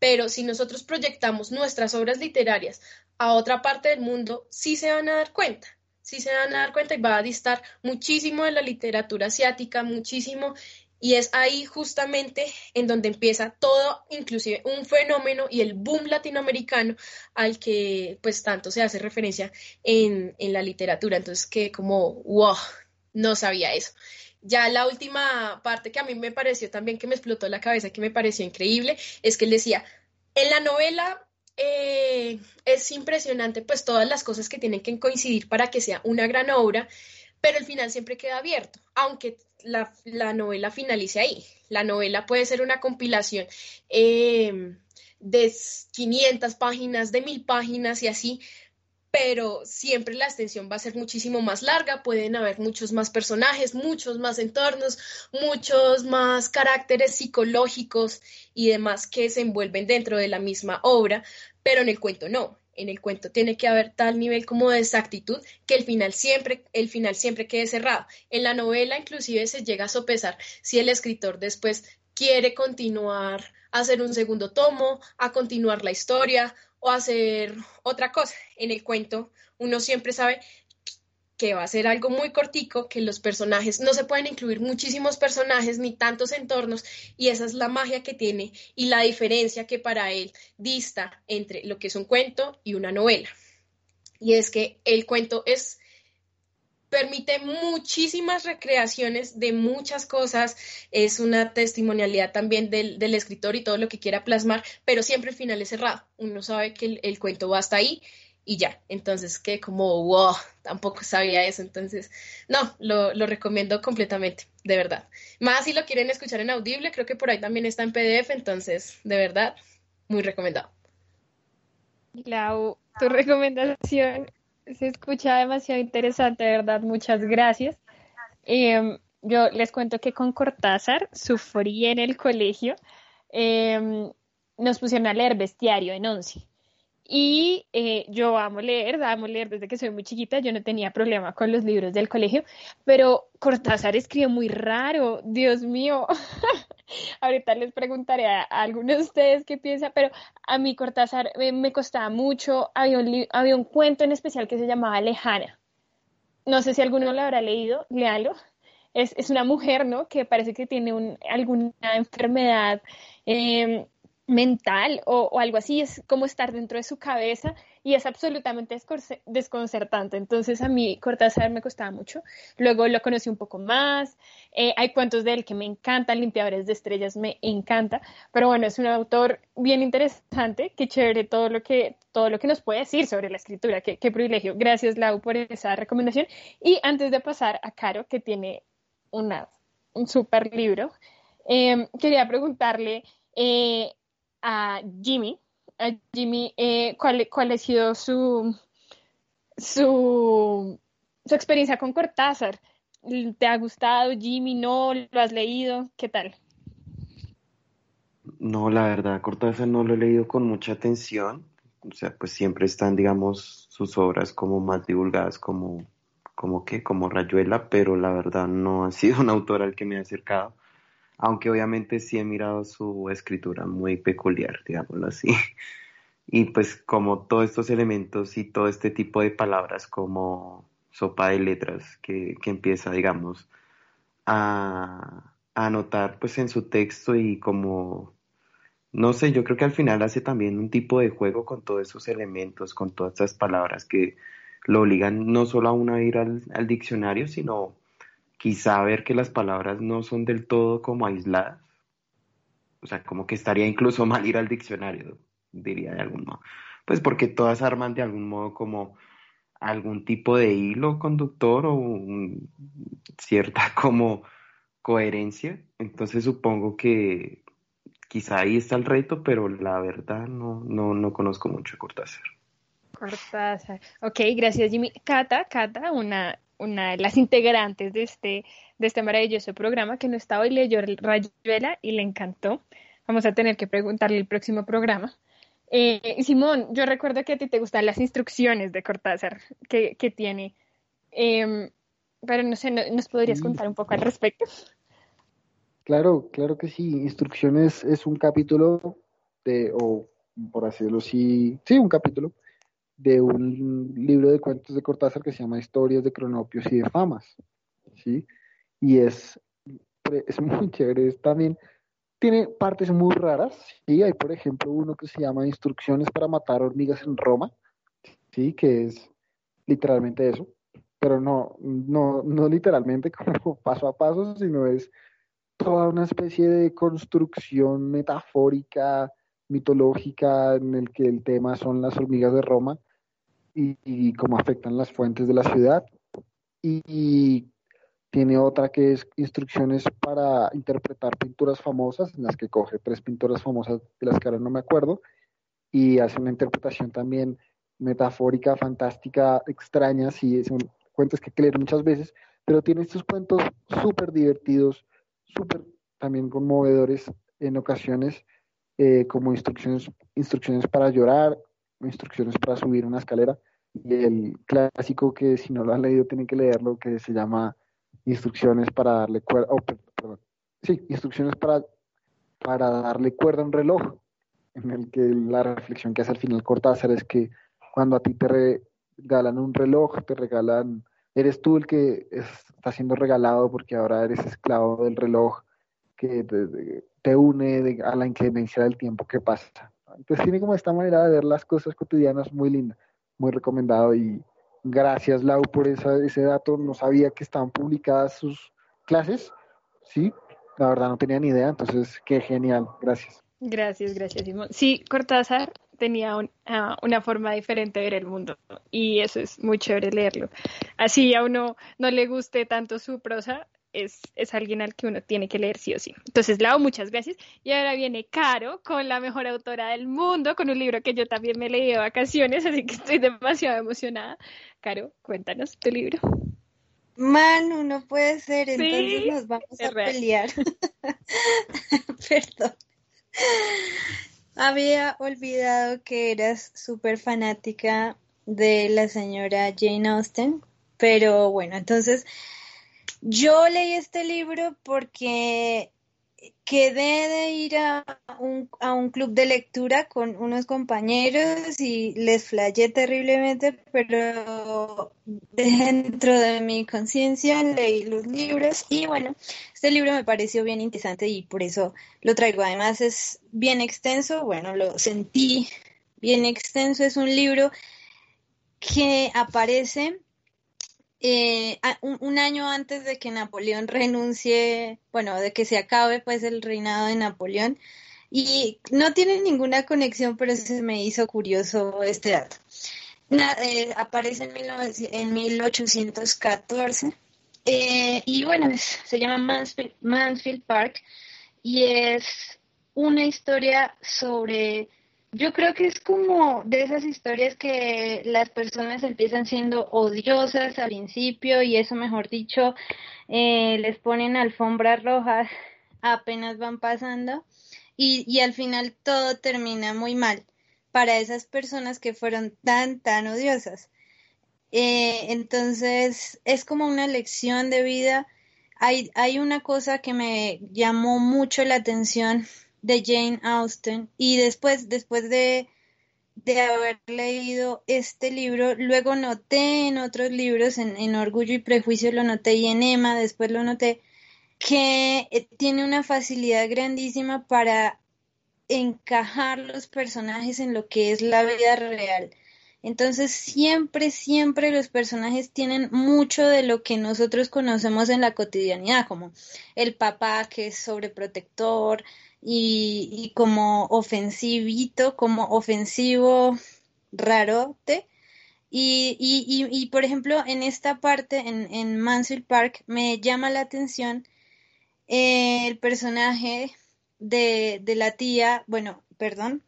Pero si nosotros proyectamos nuestras obras literarias a otra parte del mundo, sí se van a dar cuenta sí se van a dar cuenta y va a distar muchísimo de la literatura asiática, muchísimo y es ahí justamente en donde empieza todo, inclusive un fenómeno y el boom latinoamericano al que pues tanto se hace referencia en, en la literatura. Entonces que como, wow, no sabía eso. Ya la última parte que a mí me pareció también que me explotó la cabeza, que me pareció increíble, es que él decía, en la novela eh, es impresionante pues todas las cosas que tienen que coincidir para que sea una gran obra, pero el final siempre queda abierto, aunque la, novela finalice ahí. La novela puede ser una compilación eh, de 500 páginas, de 1000 páginas y así, pero siempre la extensión va a ser muchísimo más larga, pueden haber muchos más personajes, muchos más entornos, muchos más caracteres psicológicos y demás que se envuelven dentro de la misma obra, pero en el cuento no. En el cuento tiene que haber tal nivel como de exactitud que el final siempre, el final siempre quede cerrado. En la novela inclusive se llega a sopesar si el escritor después quiere continuar a hacer un segundo tomo, a continuar la historia o hacer otra cosa. En el cuento uno siempre sabe que va a ser algo muy cortico, que los personajes no se pueden incluir muchísimos personajes ni tantos entornos y esa es la magia que tiene y la diferencia que para él dista entre lo que es un cuento y una novela. Y es que el cuento es permite muchísimas recreaciones de muchas cosas, es una testimonialidad también del, escritor y todo lo que quiera plasmar, pero siempre el final es cerrado. Uno sabe que el, cuento va hasta ahí y ya. Entonces, que como, wow, tampoco sabía eso. Entonces, no, lo, lo, recomiendo completamente, de verdad. Más si lo quieren escuchar en audible, creo que por ahí también está en PDF, entonces, de verdad, muy recomendado.
Lau, tu recomendación se escucha demasiado interesante, verdad, muchas gracias. Em, yo les cuento que con Cortázar sufrí en el colegio. Em, nos pusieron a leer bestiario en once. Y eh, yo amo leer, amo leer desde que soy muy chiquita, yo no tenía problema con los libros del colegio, pero Cortázar escribe muy raro, Dios mío. [laughs] Ahorita les preguntaré a, algunos de ustedes qué piensan, pero a mí Cortázar eh, me costaba mucho, había un, había un cuento en especial que se llamaba Lejana. No sé si alguno lo habrá leído, léalo. Es, es una mujer, ¿no? Que parece que tiene un, alguna enfermedad. Eh, mental o, algo así, es como estar dentro de su cabeza y es absolutamente desconcertante. Entonces a mí Cortázar me costaba mucho. Luego lo conocí un poco más. Eh, hay cuentos de él que me encantan, Limpiadores de Estrellas me encanta, pero bueno, es un autor bien interesante, qué chévere todo lo que, todo lo que nos puede decir sobre la escritura, qué, privilegio. Gracias Lau por esa recomendación. Y antes de pasar a Caro, que tiene una, un súper libro, eh, quería preguntarle... Eh, a Jimmy, a Jimmy eh, ¿cuál, cuál, ha sido su, su, su experiencia con Cortázar. ¿Te ha gustado, Jimmy? ¿No? ¿Lo has leído? ¿Qué tal?
No, la verdad, Cortázar no lo he leído con mucha atención. O sea, pues siempre están, digamos, sus obras como más divulgadas como, como que, como Rayuela, pero la verdad no ha sido un autor al que me he acercado aunque obviamente sí he mirado su escritura muy peculiar, digámoslo así. [laughs] Y pues como todos estos elementos y todo este tipo de palabras como sopa de letras que, empieza, digamos, a, a anotar pues en su texto y como, no sé, yo creo que al final hace también un tipo de juego con todos esos elementos, con todas estas palabras que lo obligan no solo a uno a ir al diccionario, sino quizá ver que las palabras no son del todo como aisladas. O sea, como que estaría incluso [laughs] mal ir al diccionario, diría de algún modo. Pues porque todas arman de algún modo como algún tipo de hilo conductor o cierta [laughs] como coherencia. Entonces supongo que quizá ahí está el reto, pero la verdad no, no, no conozco mucho a Cortázar.
Cortázar. Ok, gracias Jimmy. Cata, Cata, una una de las integrantes de este, de este maravilloso programa que no estaba hoy, leyó Rayuela y le encantó. Vamos a tener que preguntarle el próximo programa. Eh, Simón, yo recuerdo que a ti te gustan las instrucciones de Cortázar que, que tiene, em, pero no sé, ¿nos podrías contar un poco al respecto?
Claro, claro que sí. Instrucciones es un capítulo de, o por decirlo así, sí, un capítulo de un libro de cuentos de Cortázar que se llama Historias de Cronopios y de Famas, ¿sí? Y es, es muy [laughs] chévere, también tiene partes muy raras, ¿sí? Hay, por ejemplo, uno que se llama Instrucciones para matar hormigas en Roma, ¿sí? Que es literalmente eso, pero no, no, no literalmente [laughs] como paso a paso, sino es toda una especie de construcción metafórica, mitológica, en el que el tema son las hormigas de Roma, y, cómo afectan las fuentes de la ciudad. Y, Tiene otra que es instrucciones para interpretar pinturas famosas, en las que coge tres pinturas famosas de las que ahora no me acuerdo, y hace una interpretación también metafórica, fantástica, extraña, sí, son cuentos que que leer muchas veces, pero tiene estos cuentos súper divertidos, súper también conmovedores en ocasiones, eh, como instrucciones, instrucciones para llorar, instrucciones para subir una escalera, y el clásico que si no lo han leído tienen que leerlo, que se llama Instrucciones para darle cuerda, oh, perdón, sí, instrucciones para, para darle cuerda a un reloj, en el que la reflexión que hace al final Cortázar es que cuando a ti te regalan un reloj, te regalan, eres tú el que está siendo regalado porque ahora eres esclavo del reloj que te, une a la inclemencia del tiempo que pasa. Entonces tiene como esta manera de ver las cosas cotidianas muy linda, muy recomendado y gracias Lau por esa, ese dato, no sabía que estaban publicadas sus clases, sí, la verdad no tenía ni idea, entonces qué genial, gracias.
Gracias, gracias Simón. Sí, Cortázar tenía ah, una forma diferente de ver el mundo y eso es muy chévere leerlo. Así a uno no le guste tanto su prosa, es, es, alguien al que uno tiene que leer sí o sí. Entonces, Lau, muchas gracias. Y ahora viene Caro con la mejor autora del mundo, con un libro que yo también me leí de vacaciones, así que estoy demasiado emocionada. Caro, cuéntanos tu libro.
Manu, no puede ser, entonces nos vamos a pelear. [laughs] Perdón. Había olvidado que eras súper fanática de la señora Jane Austen, pero bueno, entonces yo leí este libro porque quedé de ir a un, a un club de lectura con unos compañeros y les flayé terriblemente, pero dentro de mi conciencia leí los libros y bueno, este libro me pareció bien interesante y por eso lo traigo. Además es bien extenso, bueno, lo sentí bien extenso, es un libro que aparece eh, un, año antes de que Napoleón renuncie, bueno, de que se acabe pues el reinado de Napoleón. Y no tiene ninguna conexión, pero se me hizo curioso este dato. Eh, aparece en, en 1814 eh, y bueno, se llama Mansfield Park y es una historia sobre yo creo que es como de esas historias que las personas empiezan siendo odiosas al principio y eso, mejor dicho, eh, les ponen alfombras rojas [laughs] apenas van pasando y, y al final todo termina muy mal para esas personas que fueron tan, tan odiosas. Eh, entonces, es como una lección de vida. Hay, hay una cosa que me llamó mucho la atención de Jane Austen y después, después de, de haber leído este libro, luego noté en otros libros, en, Orgullo y Prejuicio lo noté y en Emma después lo noté, que eh, tiene una facilidad grandísima para encajar los personajes en lo que es la vida real. Entonces siempre, siempre los personajes tienen mucho de lo que nosotros conocemos en la cotidianidad, como el papá que es sobreprotector, y, como ofensivito, como ofensivo rarote. Y, y, y, por ejemplo, en esta parte, en, en Mansfield Park, me llama la atención el personaje de, de la tía, bueno, perdón,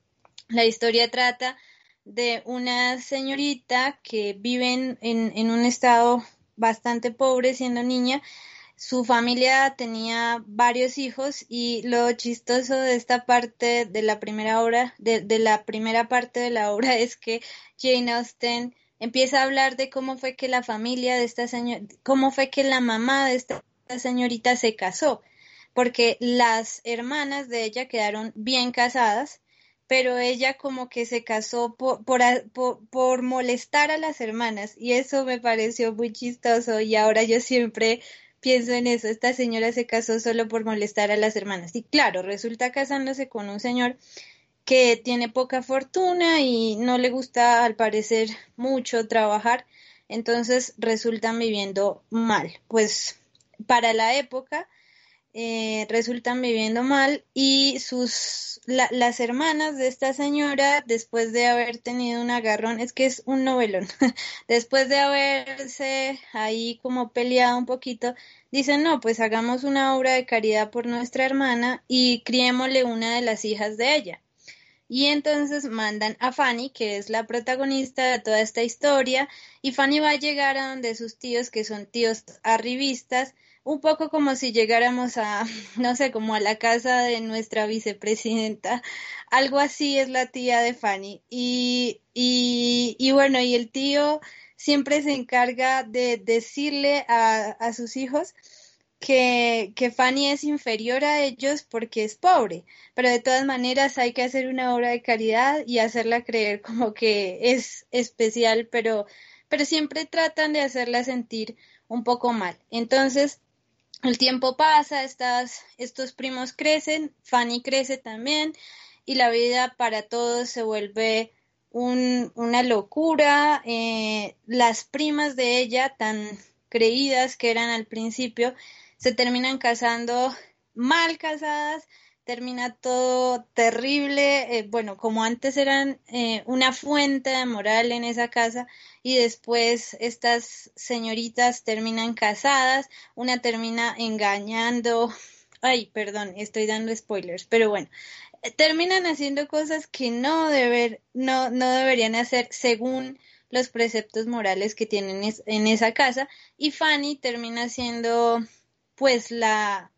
la historia trata de una señorita que vive en, en, un estado bastante pobre siendo niña su familia tenía varios hijos y lo chistoso de esta parte de la primera obra, de, la primera parte de la obra [laughs] es que Jane Austen empieza a hablar de cómo fue que la familia de esta señora, cómo fue que la mamá de esta señorita se casó, porque las hermanas de ella quedaron bien casadas, pero ella como que se casó por, por, por molestar a las hermanas y eso me pareció muy chistoso y ahora yo siempre pienso en eso, esta señora se casó solo por molestar a las hermanas. Y claro, resulta casándose con un señor que tiene poca fortuna y no le gusta al parecer mucho trabajar, entonces resultan viviendo mal. Pues para la época, eh, resultan viviendo mal y sus las hermanas de esta señora, después de haber tenido un agarrón, es que es un novelón, [laughs] después de haberse ahí como peleado un poquito, dicen, no, pues hagamos una obra de caridad por nuestra hermana y criémosle una de las hijas de ella. Y entonces mandan a Fanny, que es la protagonista de toda esta historia, y Fanny va a llegar a donde sus tíos, que son tíos arribistas, un poco como si llegáramos a, [laughs] no sé, como a la casa de nuestra vicepresidenta. Algo así es la tía de Fanny. Y, y, y bueno, y el tío siempre se encarga de decirle a, a sus hijos que, que, Fanny es inferior a ellos porque es pobre, pero de todas maneras hay que hacer una obra de caridad y hacerla creer como que es especial, pero, pero siempre tratan de hacerla sentir un poco mal. Entonces, el tiempo pasa, estas, estos primos crecen, Fanny crece también y la vida para todos se vuelve un, una locura. Eh, las primas de ella, tan creídas que eran al principio, se terminan casando mal casadas, termina todo terrible, eh, bueno, como antes eran eh, una fuente de moral en esa casa y después estas señoritas terminan casadas, una termina engañando, [laughs] ay, perdón, estoy dando spoilers, pero bueno, eh, terminan haciendo cosas que no, deber, no, no deberían hacer según los preceptos morales que tienen en esa casa y Fanny termina siendo pues la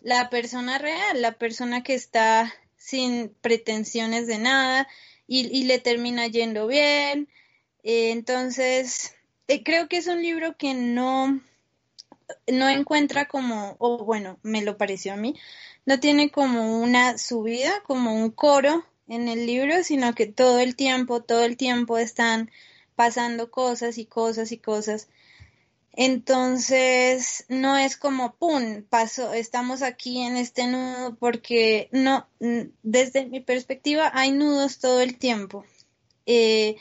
la persona real, la persona que está sin pretensiones de nada y, le termina yendo bien. Eh, entonces, eh, creo que es un libro que no, no encuentra como, o bueno, me lo pareció a mí, no tiene como una subida, como un coro en el libro, sino que todo el tiempo, todo el tiempo están pasando cosas y cosas y cosas entonces, no es como, ¡pum!, paso, estamos aquí en este nudo, porque no, desde mi perspectiva hay nudos todo el tiempo. Eh,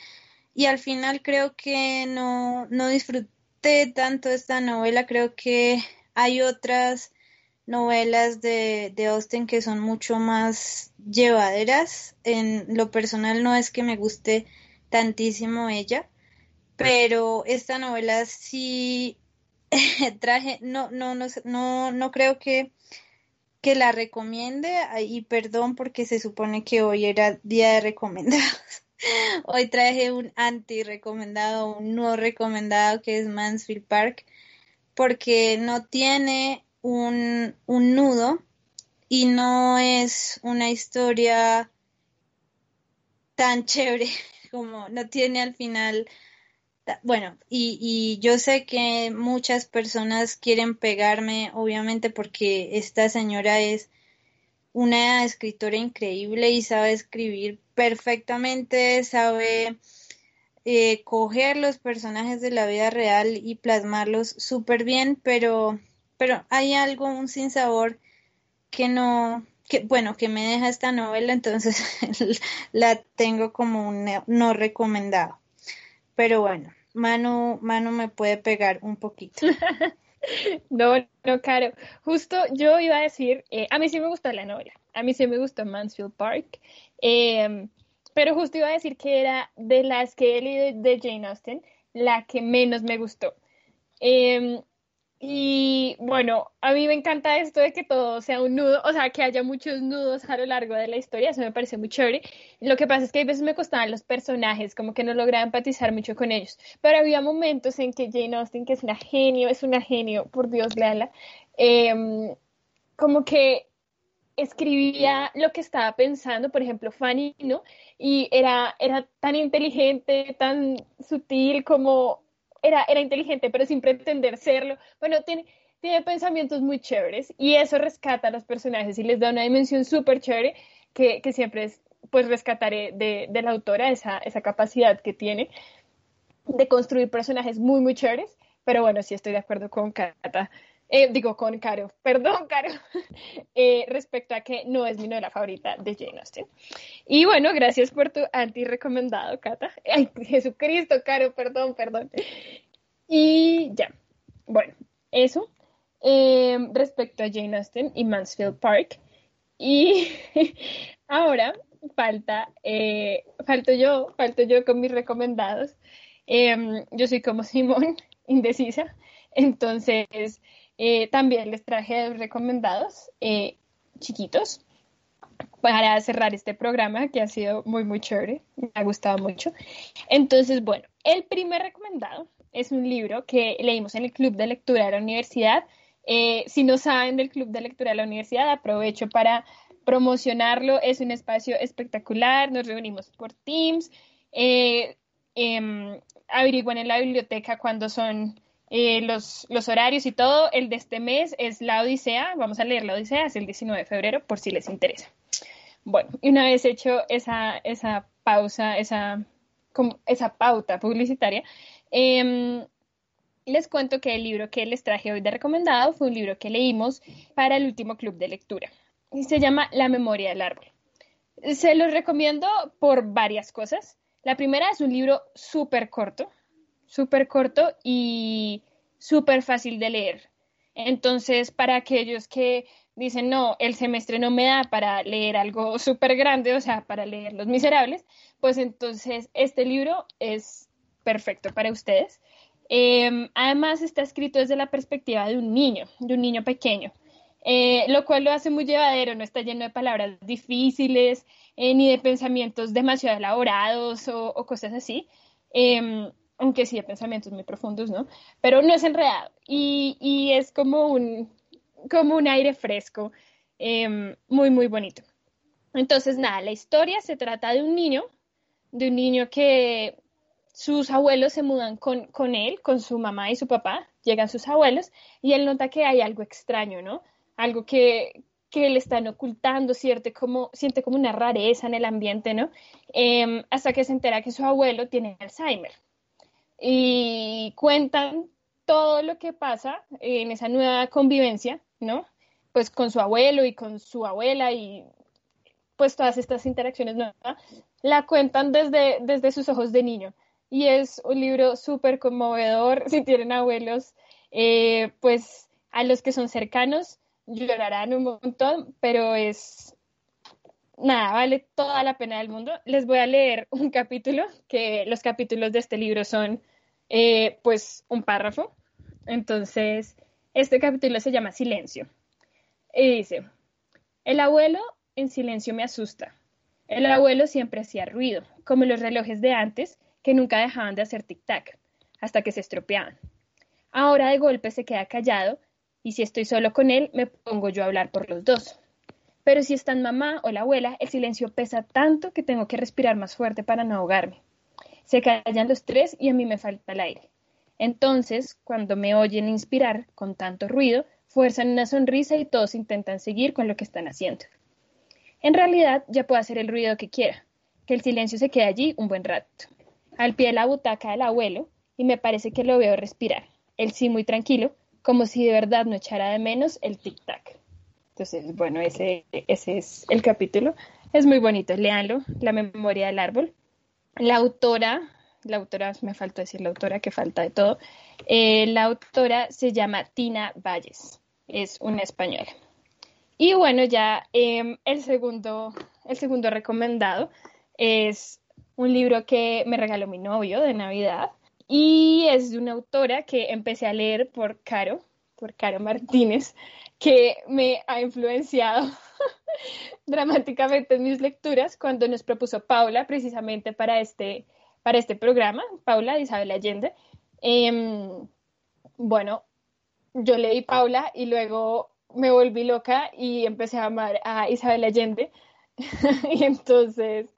y al final creo que no, no disfruté tanto esta novela, creo que hay otras novelas de, de Austen que son mucho más llevaderas. En lo personal no es que me guste tantísimo ella, pero esta novela sí [laughs] traje, no, no, no, no, no creo que, que la recomiende, y perdón porque se supone que hoy era día de recomendados. Hoy traje un anti recomendado, un no recomendado que es Mansfield Park, porque no tiene un, un nudo y no es una historia tan chévere [laughs] como no tiene al final bueno, y, y yo sé que muchas personas quieren pegarme, obviamente, porque esta señora es una escritora increíble y sabe escribir perfectamente, sabe eh, coger los personajes de la vida real y plasmarlos súper bien, pero, pero hay algo, un sinsabor que no, que bueno, que me deja esta novela, entonces [laughs] la tengo como un no recomendado. Pero bueno, Manu, Manu me puede pegar un poquito. [laughs] [laughs]
no, no, Caro. Justo yo iba a decir, eh, a mí sí me gustó la novela, a mí sí me gustó Mansfield Park, em, pero justo iba a decir que era de las que he leído de Jane Austen, la que menos me gustó. Eh, y bueno, a mí me encanta esto de que todo sea un nudo, o sea, que haya muchos nudos a lo largo de la historia, eso me parece muy chévere. Lo que pasa es que a veces me costaban los personajes, como que no lograba empatizar mucho con ellos, pero había momentos en que Jane Austen, que es una genio, es una genio, por Dios, léala, eh, como que escribía lo que estaba pensando, por ejemplo, Fanny, ¿no? Y era, era tan inteligente, tan sutil como era, era inteligente, pero sin pretender serlo. Bueno, tiene, tiene pensamientos muy chéveres y eso rescata a los personajes y les da una dimensión súper chévere que, que, siempre es, pues rescataré de, de la autora esa, esa capacidad que tiene de construir personajes muy, muy chéveres. Pero bueno, sí estoy de acuerdo con Cata eh, digo con Caro, [laughs] perdón Caro, eh, respecto a que no es mi novela favorita de Jane Austen. Y bueno, gracias por tu anti-recomendado, Cata. [laughs] Ay, Jesucristo, Caro, perdón, perdón. Y ya, bueno, eso. em, respecto a Jane Austen y Mansfield Park. Y [laughs] ahora falta, eh, falto yo, falto yo con mis recomendados. Em, yo soy como Simón, indecisa, entonces eh, también les traje dos recomendados eh, chiquitos para cerrar este programa que ha sido muy, muy chévere, me ha gustado mucho. Entonces, bueno, el primer recomendado es un libro que leímos en el Club de Lectura de la Universidad. Eh, si no saben del Club de Lectura de la Universidad, aprovecho para promocionarlo. Es un espacio espectacular, nos reunimos por Teams, eh, em, averiguan en la biblioteca cuando son eh, los, los, horarios y todo. El de este mes es La Odisea, vamos a leer La Odisea, es el 19 de febrero por si les interesa. Bueno, y una vez hecho esa, esa pausa, esa, esa pauta publicitaria, em, les cuento que el libro que les traje hoy de recomendado fue un libro que leímos para el último club de lectura y se llama La memoria del árbol. Se los recomiendo por varias cosas. La primera es un libro súper corto, súper corto y súper fácil de leer. Entonces, para aquellos que dicen, no, el semestre no me da para leer algo súper grande, o sea, para leer Los Miserables, pues entonces este libro es perfecto para ustedes. Em, además, está escrito desde la perspectiva de un niño, de un niño pequeño. Eh, lo cual lo hace muy llevadero, no está lleno de palabras difíciles, eh, ni de pensamientos demasiado elaborados o, cosas así, em, aunque sí de pensamientos muy profundos, ¿no? Pero no es enredado y, es como un, aire fresco, em, muy, muy bonito. Entonces, nada, la historia se trata de un niño, de un niño que sus abuelos se mudan con, él, con su mamá y su papá, llegan sus abuelos y él nota que hay algo extraño, ¿no? Algo que, le están ocultando, siente como, siente como una rareza en el ambiente, ¿no? Em, hasta que se entera que su abuelo tiene Alzheimer. Y cuentan todo lo que pasa en esa nueva convivencia ¿no? Pues con su abuelo y con su abuela y pues todas estas interacciones nuevas, la cuentan desde, desde sus ojos de niño. Y es un libro súper conmovedor. [laughs] Si tienen abuelos, eh, pues a los que son cercanos llorarán un montón, pero es nada, vale toda la pena del mundo. Les voy a leer [laughs] un capítulo, que los capítulos de este libro son eh, pues un párrafo. Entonces, este capítulo se llama Silencio. Y dice, el abuelo en silencio me asusta. El abuelo siempre hacía ruido, como los relojes de antes, que nunca dejaban de hacer tic-tac, hasta que se estropeaban. Ahora de golpe se queda callado, y si estoy solo con él, me pongo yo a hablar por los dos. Pero si están mamá o la abuela, el silencio pesa tanto que tengo que respirar más fuerte para no ahogarme. Se callan los tres y a mí me falta el aire. Entonces, cuando me oyen inspirar con tanto ruido, fuerzan una sonrisa y todos intentan seguir con lo que están haciendo. En realidad, ya puedo hacer el ruido que quiera, que el silencio se quede allí un buen rato, al pie de la butaca del abuelo, y me parece que lo veo respirar, él sí muy tranquilo, como si de verdad no echara de menos el tic-tac. Entonces, bueno, ese, es el capítulo. Es muy bonito, léanlo, La memoria del árbol. La autora la autora, me faltó decir la autora, que falta de todo. Eh, la autora se llama Tina Valles, es una española. Y bueno, ya em, el, segundo, el segundo recomendado es un libro que me regaló mi novio de Navidad y es de una autora que empecé a leer por Caro, por Caro Martínez, que me ha influenciado [laughs] dramáticamente en mis lecturas cuando nos propuso Paula precisamente para este para este programa, Paula de Isabel Allende. Em, bueno, yo leí Paula y luego me volví loca y empecé a amar a Isabel Allende. [laughs] y entonces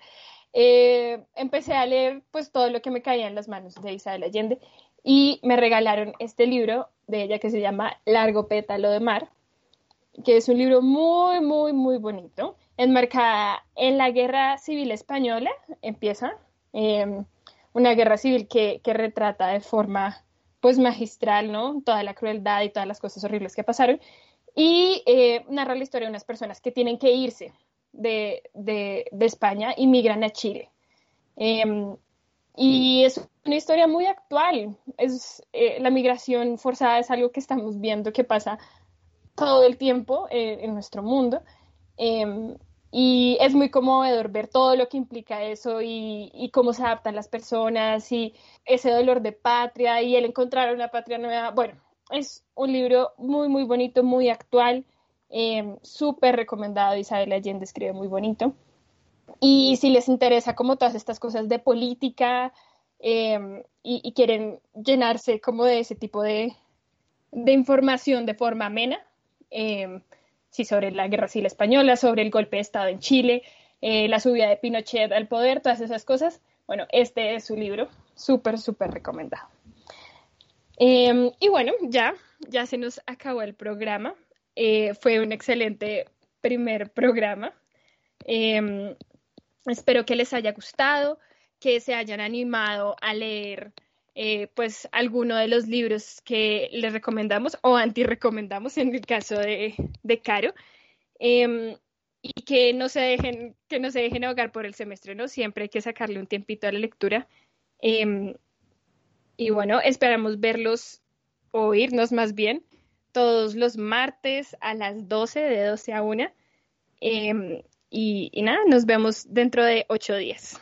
eh, empecé a leer pues todo lo que me caía en las manos de Isabel Allende y me regalaron este libro de ella que se llama Largo pétalo de mar, que es un libro muy, muy, muy bonito, enmarcada en la guerra civil española, empieza. Em, una guerra civil que, retrata de forma pues magistral, ¿no? Toda la crueldad y todas las cosas horribles que pasaron. Y eh, narra la historia de unas personas que tienen que irse de, España y migran a Chile. Em, y es una historia muy actual. Es, eh, la migración forzada es algo que estamos viendo que pasa todo el tiempo eh, en nuestro mundo. Em, y es muy conmovedor ver todo lo que implica eso y, y, cómo se adaptan las personas y ese dolor de patria y el encontrar una patria nueva. Bueno, es un libro muy, muy bonito, muy actual, eh, súper recomendado. Isabel Allende escribe muy bonito. Y si les interesa como todas estas cosas de política eh, y, quieren llenarse como de ese tipo de, de información de forma amena, eh, sí, sobre la guerra civil española, sobre el golpe de Estado en Chile, eh, la subida de Pinochet al poder, todas esas cosas, bueno, este es su libro, súper, súper recomendado. Em, y bueno, ya, ya se nos acabó el programa. Eh, fue un excelente primer programa. Em, espero que les haya gustado, que se hayan animado a leer eh, pues alguno de los libros que les recomendamos o anti-recomendamos en el caso de, de Caro. Em, y que no se dejen, que no se dejen ahogar por el semestre, ¿no? Siempre hay que sacarle un tiempito a la lectura. Y bueno, esperamos verlos, o oírnos más bien, todos los martes a las 12, de 12 a 1. Em, y, y nada, nos vemos dentro de ocho días.